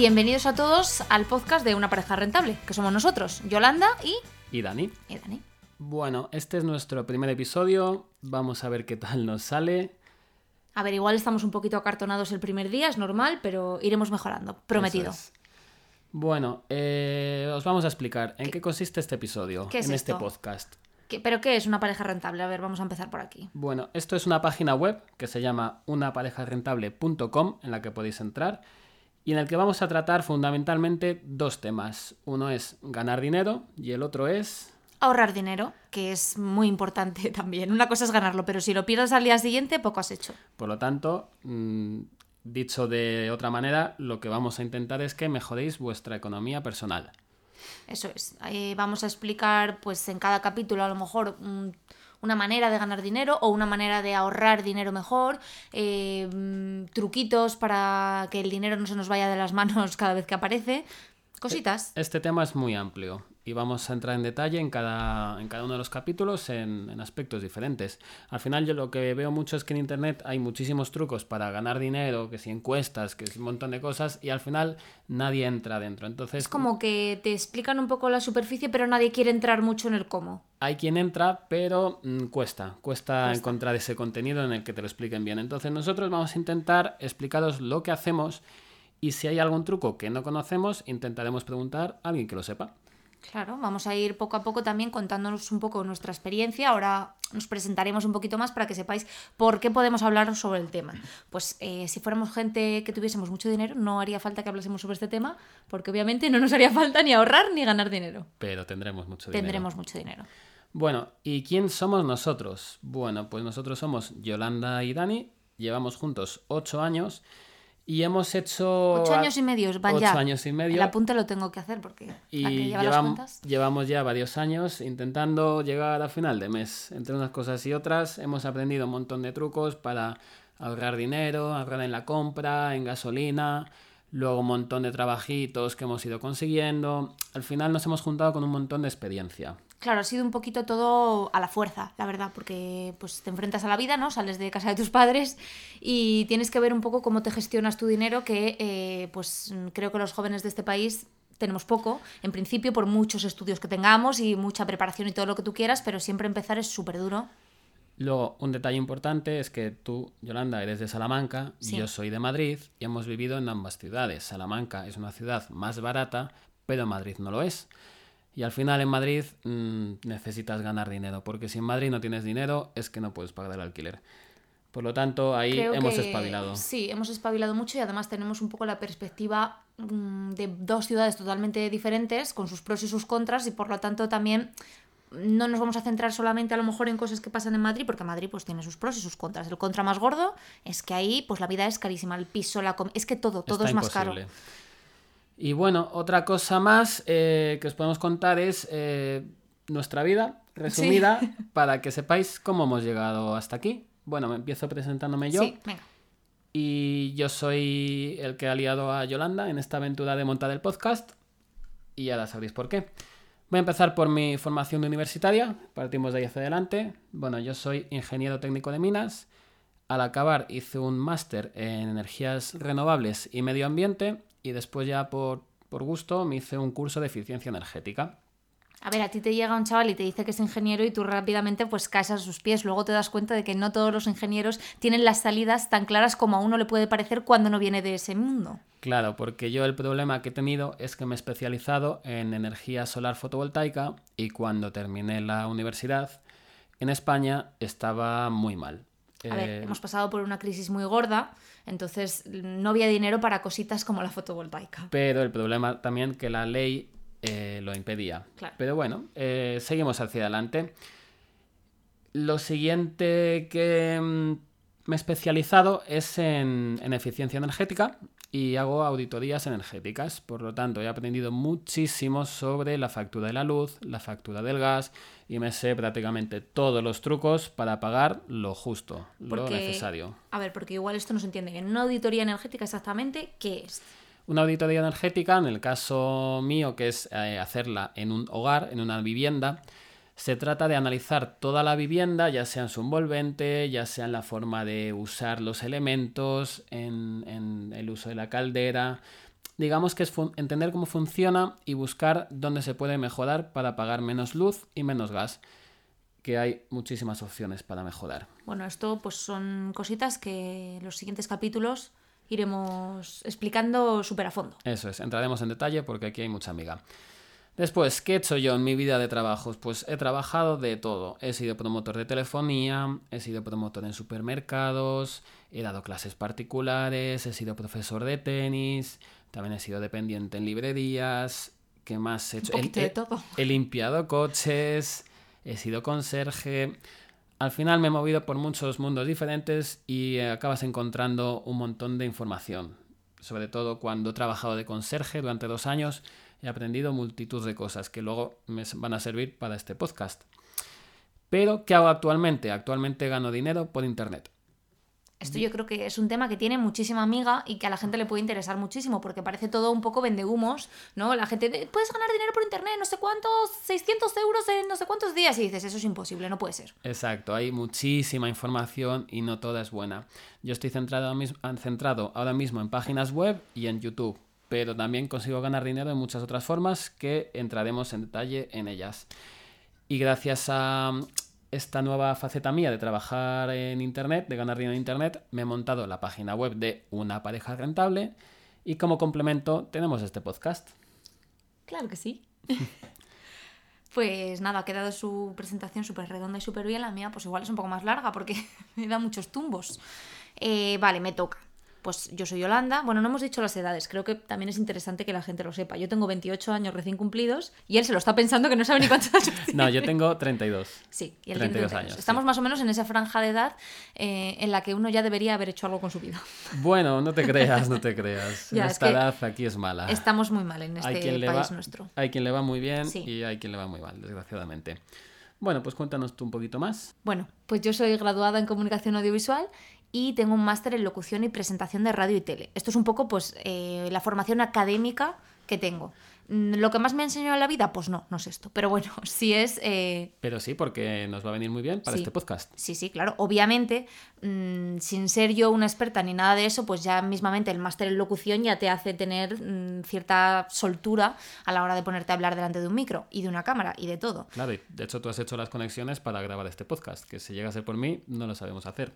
Bienvenidos a todos al podcast de Una pareja rentable, que somos nosotros, Yolanda y... Y Dani. y Dani. Bueno, este es nuestro primer episodio. Vamos a ver qué tal nos sale. A ver, igual estamos un poquito acartonados el primer día, es normal, pero iremos mejorando, prometido. Es. Bueno, eh, os vamos a explicar en qué, consiste este episodio, ¿Qué es en este podcast. ¿Qué- ¿Pero qué es una pareja rentable? A ver, vamos a empezar por aquí. Bueno, esto es una página web que se llama unaparejarentable.com en la que podéis entrar y en el que vamos a tratar fundamentalmente dos temas. Uno es ganar dinero y el otro es... Ahorrar dinero, que es muy importante también. Una cosa es ganarlo, pero si lo pierdes al día siguiente, poco has hecho. Por lo tanto, mm, dicho de otra manera, lo que vamos a intentar es que mejoréis vuestra economía personal. Eso es. Eh, vamos a explicar, pues, en cada capítulo a lo mejor mm, una manera de ganar dinero o una manera de ahorrar dinero mejor, eh, truquitos para que el dinero no se nos vaya de las manos cada vez que aparece, cositas. Este tema es muy amplio y vamos a entrar en detalle en cada, en cada uno de los capítulos en, en aspectos diferentes. Al final yo lo que veo mucho es que en Internet hay muchísimos trucos para ganar dinero, que si encuestas, que si un montón de cosas y al final nadie entra dentro. Entonces Es como que te explican un poco la superficie, pero nadie quiere entrar mucho en el cómo. hay quien entra, pero mm, cuesta, cuesta encontrar ese contenido en el que te lo expliquen bien. Entonces nosotros vamos a intentar explicaros lo que hacemos y si hay algún truco que no conocemos, intentaremos preguntar a alguien que lo sepa. Claro, vamos a ir poco a poco también contándonos un poco nuestra experiencia. Ahora nos presentaremos un poquito más para que sepáis por qué podemos hablar sobre el tema. Pues eh, si fuéramos gente que tuviésemos mucho dinero, no haría falta que hablásemos sobre este tema, porque obviamente no nos haría falta ni ahorrar ni ganar dinero. Pero tendremos mucho dinero. Tendremos mucho dinero. Bueno, ¿y quién somos nosotros? Bueno, pues nosotros somos Yolanda y Dani, llevamos juntos ocho años y hemos hecho... Ocho años y medio, van ocho ya. año y medio. El apunte lo tengo que hacer porque la que Y lleva las llevam- cuentas. llevamos ya varios años intentando llegar a final de mes. Entre unas cosas y otras hemos aprendido un montón de trucos para ahorrar dinero, ahorrar en la compra, en gasolina, luego un montón de trabajitos que hemos ido consiguiendo. Al final nos hemos juntado con un montón de experiencia. Claro, ha sido un poquito todo a la fuerza, la verdad, porque pues te enfrentas a la vida, ¿no? Sales de casa de tus padres y tienes que ver un poco cómo te gestionas tu dinero, que eh, pues creo que los jóvenes de este país tenemos poco, en principio, por muchos estudios que tengamos y mucha preparación y todo lo que tú quieras, pero siempre empezar es súper duro. Luego, un detalle importante es que tú, Yolanda, eres de Salamanca, Sí. yo soy de Madrid y hemos vivido en ambas ciudades. Salamanca es una ciudad más barata, pero Madrid no lo es. Y al final en Madrid mm, necesitas ganar dinero, porque si en Madrid no tienes dinero es que no puedes pagar el alquiler. Por lo tanto, ahí Creo hemos que espabilado. Sí, hemos espabilado mucho y además tenemos un poco la perspectiva mm, de dos ciudades totalmente diferentes, con sus pros y sus contras, y por lo tanto también no nos vamos a centrar solamente a lo mejor en cosas que pasan en Madrid, porque Madrid pues tiene sus pros y sus contras. El contra más gordo es que ahí pues la vida es carísima, el piso, la com- es que todo, todo Está es más caro. Y bueno, otra cosa más eh, que os podemos contar es eh, nuestra vida resumida para que sepáis cómo hemos llegado hasta aquí. Bueno, me empiezo presentándome yo. Sí, venga. Y yo soy el que ha liado a Yolanda en esta aventura de montar el podcast. Y ya sabréis por qué. Voy a empezar por mi formación universitaria. Partimos de ahí hacia adelante. Bueno, yo soy ingeniero técnico de minas. Al acabar hice un máster en energías renovables y medio ambiente. Y después ya por, por gusto me hice un curso de eficiencia energética. A ver, a ti te llega un chaval y te dice que es ingeniero y tú rápidamente pues caes a sus pies. Luego te das cuenta de que no todos los ingenieros tienen las salidas tan claras como a uno le puede parecer cuando no viene de ese mundo. Claro, porque yo el problema que he tenido es que me he especializado en energía solar fotovoltaica y cuando terminé la universidad en España estaba muy mal. A ver, Eh, hemos pasado por una crisis muy gorda, entonces no había dinero para cositas como la fotovoltaica. Pero el problema también que la ley eh, lo impedía. Claro. Pero bueno, eh, seguimos hacia adelante. Lo siguiente que mm, me he especializado es en, en eficiencia energética y hago auditorías energéticas. Por lo tanto, he aprendido muchísimo sobre la factura de la luz, la factura del gas y me sé prácticamente todos los trucos para pagar lo justo, lo necesario. A ver, porque igual esto no se entiende bien. Una auditoría energética exactamente, ¿qué es? Una auditoría energética, en el caso mío, que es eh, hacerla en un hogar, en una vivienda, se trata de analizar toda la vivienda, ya sea en su envolvente, ya sea en la forma de usar los elementos, en, en el uso de la caldera, digamos que es entender cómo funciona y buscar dónde se puede mejorar para pagar menos luz y menos gas que hay muchísimas opciones para mejorar. Bueno, esto pues son cositas que en los siguientes capítulos iremos explicando súper a fondo. Eso es, entraremos en detalle porque aquí hay mucha amiga. Después, ¿qué he hecho yo en mi vida de trabajos? Pues he trabajado de todo. He sido promotor de telefonía, he sido promotor en supermercados, he dado clases particulares, he sido profesor de tenis, también he sido dependiente en librerías. ¿Qué más he hecho? Un de todo. he limpiado coches, he sido conserje. Al final me he movido por muchos mundos diferentes y acabas encontrando un montón de información. Sobre todo cuando he trabajado de conserje durante dos años, he aprendido multitud de cosas que luego me van a servir para este podcast. Pero, ¿qué hago actualmente? Actualmente gano dinero por Internet. Esto yo creo que es un tema que tiene muchísima amiga y que a la gente le puede interesar muchísimo porque parece todo un poco vendehumos, ¿no? La gente, puedes ganar dinero por internet, no sé cuántos, 600 euros en no sé cuántos días y dices, eso es imposible, no puede ser. Exacto, hay muchísima información y no toda es buena. Yo estoy centrado, centrado ahora mismo en páginas web y en YouTube, pero también consigo ganar dinero de muchas otras formas que entraremos en detalle en ellas. Y gracias a, esta nueva faceta mía de trabajar en Internet, de ganar dinero en Internet, me he montado la página web de Una pareja rentable y como complemento tenemos este podcast. Claro que sí. pues nada, ha quedado su presentación súper redonda y súper bien. La mía pues igual es un poco más larga porque me da muchos tumbos. Eh, vale, me toca pues yo soy Yolanda. Bueno, no hemos dicho las edades, creo que también es interesante que la gente lo sepa. Yo tengo 28 años recién cumplidos y él se lo está pensando que no sabe ni cuántos años No, yo tengo 32. Sí, y él 32 años. Estamos más o menos en esa franja de edad eh, en la que uno ya debería haber hecho algo con su vida. Bueno, no te creas, no te creas. Esta edad aquí es mala. Estamos muy mal en este país nuestro. Hay quien le va muy bien y hay quien le va muy mal, desgraciadamente. Bueno, pues cuéntanos tú un poquito más. Bueno, pues yo soy graduada en comunicación audiovisual y tengo un máster en locución y presentación de radio y tele. Esto es un poco pues eh, la formación académica que tengo. ¿Lo que más me ha enseñado en la vida? Pues no, no es esto. Pero bueno, sí es... Eh, Pero sí, porque nos va a venir muy bien para este podcast. Sí, sí, claro. Obviamente, mm, sin ser yo una experta ni nada de eso, pues ya mismamente el máster en locución ya te hace tener mm, cierta soltura a la hora de ponerte a hablar delante de un micro y de una cámara y de todo. Claro, y de hecho tú has hecho las conexiones para grabar este podcast, que si llega a ser por mí, no lo sabemos hacer.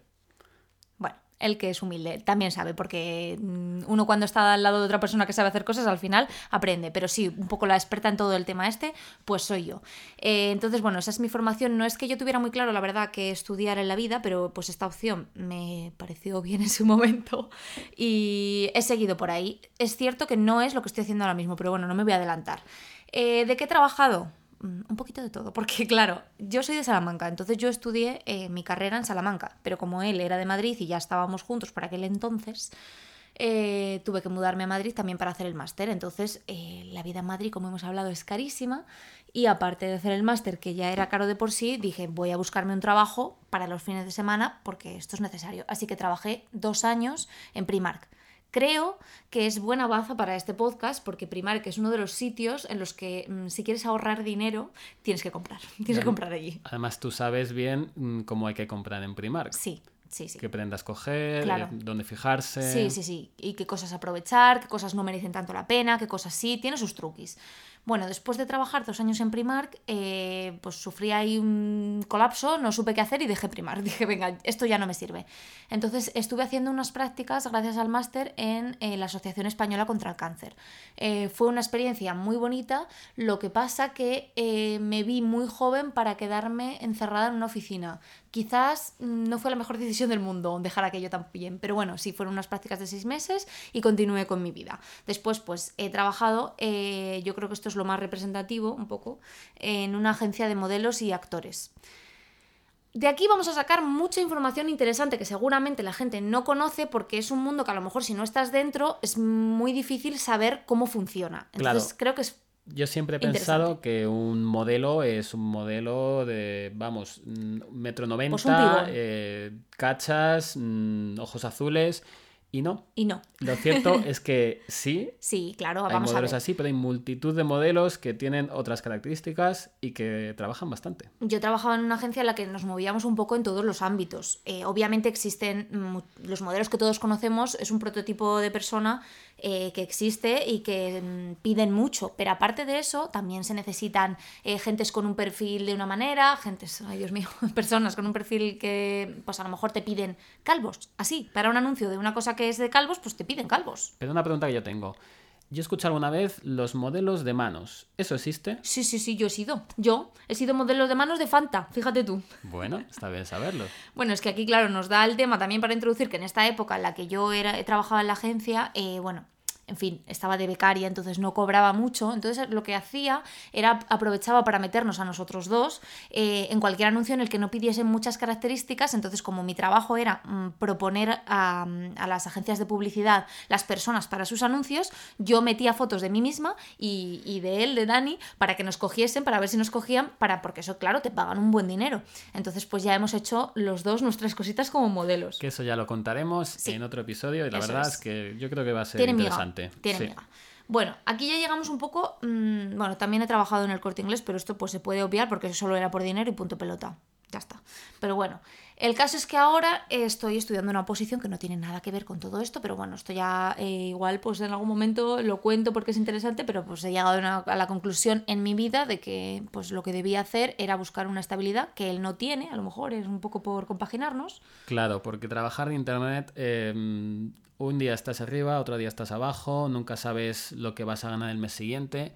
Bueno, el que es humilde también sabe, porque mm, uno cuando está al lado de otra persona que sabe hacer cosas, al final aprende. Pero sí, un poco la experta en todo el tema este, pues soy yo. Eh, entonces, bueno, esa es mi formación. No es que yo tuviera muy claro, la verdad, que estudiar en la vida, pero pues esta opción me pareció bien en su momento y he seguido por ahí. Es cierto que no es lo que estoy haciendo ahora mismo, pero bueno, no me voy a adelantar. Eh, ¿De qué he trabajado? Mm, un poquito de todo, porque claro, yo soy de Salamanca, entonces yo estudié eh, mi carrera en Salamanca, pero como él era de Madrid y ya estábamos juntos por aquel entonces, eh, tuve que mudarme a Madrid también para hacer el máster. Entonces, eh, la vida en Madrid, como hemos hablado, es carísima. Y aparte de hacer el máster, que ya era caro de por sí, dije, voy a buscarme un trabajo para los fines de semana porque esto es necesario. Así que trabajé dos años en Primark. Creo que es buena baza para este podcast porque Primark es uno de los sitios en los que mm, si quieres ahorrar dinero tienes que comprar, tienes que comprar allí. Además tú sabes bien mm, cómo hay que comprar en Primark. Sí. Sí, sí. Qué prendas coger, eh, dónde fijarse. Sí, sí, sí. Y qué cosas aprovechar, qué cosas no merecen tanto la pena, qué cosas sí. Tiene sus truquis. Bueno, después de trabajar dos años en Primark, eh, pues sufrí ahí un colapso, no supe qué hacer y dejé Primark. Dije, venga, esto ya no me sirve. Entonces estuve haciendo unas prácticas gracias al máster en eh, la Asociación Española contra el Cáncer. Eh, fue una experiencia muy bonita, lo que pasa que me vi muy joven para quedarme encerrada en una oficina. Quizás no fue la mejor decisión del mundo dejar aquello tan bien, pero bueno, sí, fueron unas prácticas de seis meses y continué con mi vida. Después, pues he trabajado, yo creo que esto es lo más representativo, un poco, en una agencia de modelos y actores. De aquí vamos a sacar mucha información interesante que seguramente la gente no conoce porque es un mundo que a lo mejor si no estás dentro es muy difícil saber cómo funciona. Entonces creo que es yo siempre he pensado que un modelo es un modelo de, vamos, metro noventa, pues eh, cachas, mm, ojos azules y no. Y no. Lo cierto es que sí. Sí, claro, hay modelos así, pero hay multitud de modelos que tienen otras características y que trabajan bastante. Yo trabajaba en una agencia en la que nos movíamos un poco en todos los ámbitos. Eh, obviamente existen los modelos que todos conocemos, es un prototipo de persona eh, que existe y que mm, piden mucho. Pero aparte de eso, también se necesitan eh, gentes con un perfil de una manera, gentes, ay Dios mío, personas con un perfil que pues a lo mejor te piden calvos. Así, para un anuncio de una cosa que es de calvos, pues te piden calvos. Pero una pregunta que yo tengo. Yo escuché alguna vez los modelos de manos. ¿Eso existe? Sí, sí, sí, yo he sido. Yo he sido modelo de manos de Fanta, fíjate tú. Bueno, está bien saberlo. Bueno, es que aquí, claro, nos da el tema también para introducir que en esta época en la que yo era, he trabajado en la agencia, eh, bueno, en fin, estaba de becaria, entonces no cobraba mucho. Entonces lo que hacía era aprovechaba para meternos a nosotros dos eh, en cualquier anuncio en el que no pidiesen muchas características. Entonces, como mi trabajo era mm, proponer a, a, las agencias de publicidad las personas para sus anuncios, yo metía fotos de mí misma y, y, de él, de Dani, para que nos cogiesen, para ver si nos cogían, para, porque eso, claro, te pagan un buen dinero. Entonces, pues ya hemos hecho los dos nuestras cositas como modelos. Que eso ya lo contaremos sí. en otro episodio y la eso verdad es. es. que yo creo que va a ser Tiene interesante. Miga. Tiene sí. miga. Bueno, aquí ya llegamos un poco. Mmm, bueno, también he trabajado en el corte inglés, pero esto pues se puede obviar porque eso solo era por dinero y punto pelota. Ya está. Pero bueno, el caso es que ahora estoy estudiando una oposición que no tiene nada que ver con todo esto, pero bueno, esto ya eh, igual pues en algún momento lo cuento porque es interesante, pero pues he llegado una, a, la conclusión en mi vida de que pues lo que debía hacer era buscar una estabilidad que él no tiene, a lo mejor es un poco por compaginarnos. Claro, porque trabajar en internet eh, un día estás arriba, otro día estás abajo, nunca sabes lo que vas a ganar el mes siguiente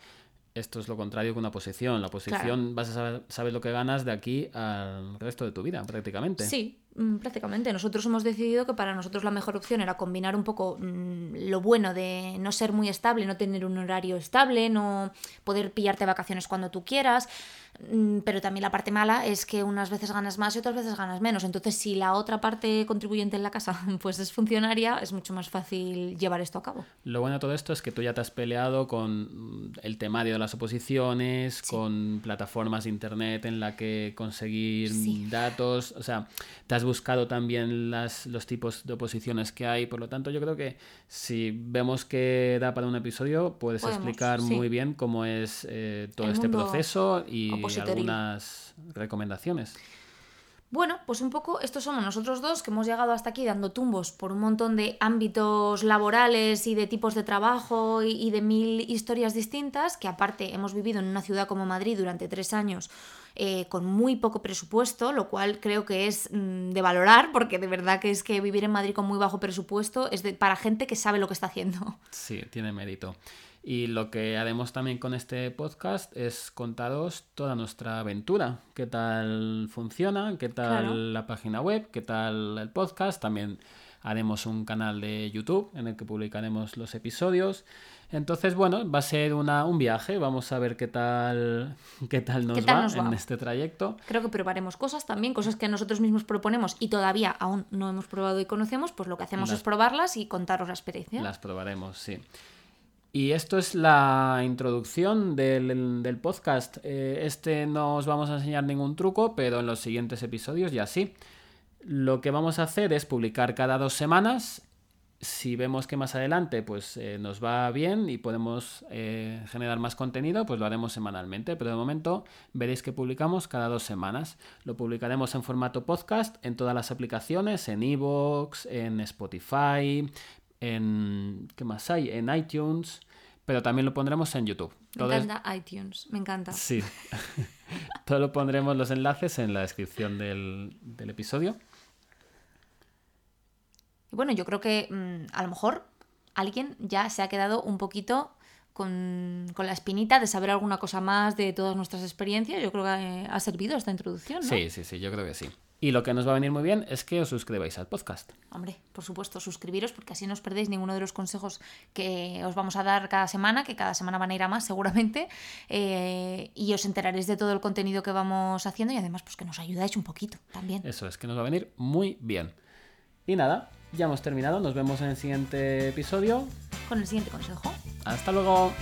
esto es lo contrario que una posición. La posición claro. vas a saber, saber, lo que ganas de aquí al resto de tu vida, prácticamente. Sí, prácticamente. Nosotros hemos decidido que para nosotros la mejor opción era combinar un poco mmm, lo bueno de no ser muy estable, no tener un horario estable, no poder pillarte vacaciones cuando tú quieras. Mmm, pero también la parte mala es que unas veces ganas más y otras veces ganas menos. Entonces, si la otra parte contribuyente en la casa pues es funcionaria, es mucho más fácil llevar esto a cabo. Lo bueno de todo esto es que tú ya te has peleado con el temario de las oposiciones, sí. con plataformas de internet en la que conseguir sí. datos, o sea, te has buscado también las, los tipos de oposiciones que hay, por lo tanto yo creo que si vemos que da para un episodio, puedes Podemos, explicar sí. muy bien cómo es eh, todo El este proceso y algunas recomendaciones. Bueno, pues un poco estos somos nosotros dos que hemos llegado hasta aquí dando tumbos por un montón de ámbitos laborales y de tipos de trabajo y, de mil historias distintas, que aparte hemos vivido en una ciudad como Madrid durante tres años eh, con muy poco presupuesto, lo cual creo que es mmm, de valorar, porque de verdad que es que vivir en Madrid con muy bajo presupuesto es de, para gente que sabe lo que está haciendo. Sí, tiene mérito. Y lo que haremos también con este podcast es contaros toda nuestra aventura. ¿Qué tal funciona? ¿Qué tal claro. la página web? ¿Qué tal el podcast? También haremos un canal de YouTube en el que publicaremos los episodios. Entonces, bueno, va a ser una, un viaje. Vamos a ver qué tal, qué tal, nos, ¿Qué tal va nos, va en este trayecto. Creo que probaremos cosas también, cosas que nosotros mismos proponemos y todavía aún no hemos probado y conocemos, pues lo que hacemos las, es probarlas y contaros la experiencia. Las probaremos, sí. Y esto es la introducción del, del podcast. Eh, este no os vamos a enseñar ningún truco, pero en los siguientes episodios ya sí. Lo que vamos a hacer es publicar cada dos semanas. Si vemos que más adelante pues, eh, nos va bien y podemos eh, generar más contenido, pues lo haremos semanalmente. Pero de momento veréis que publicamos cada dos semanas. Lo publicaremos en formato podcast en todas las aplicaciones, en iVoox, en Spotify, en ¿qué más hay? En iTunes, pero también lo pondremos en YouTube. Todo me encanta es... iTunes, me encanta. Sí. Todo lo pondremos los enlaces en la descripción del, del episodio. Y bueno, yo creo que mmm, a lo mejor alguien ya se ha quedado un poquito con, con, la espinita de saber alguna cosa más de todas nuestras experiencias. Yo creo que ha servido esta introducción, ¿no? Sí, sí, sí, yo creo que sí. Y lo que nos va a venir muy bien es que os suscribáis al podcast. Hombre, por supuesto, suscribiros porque así no os perdéis ninguno de los consejos que os vamos a dar cada semana, que cada semana van a ir a más seguramente, eh, y os enteraréis de todo el contenido que vamos haciendo y además pues que nos ayudáis un poquito también. Eso es, que nos va a venir muy bien. Y nada, ya hemos terminado, nos vemos en el siguiente episodio. Con el siguiente consejo. Hasta luego.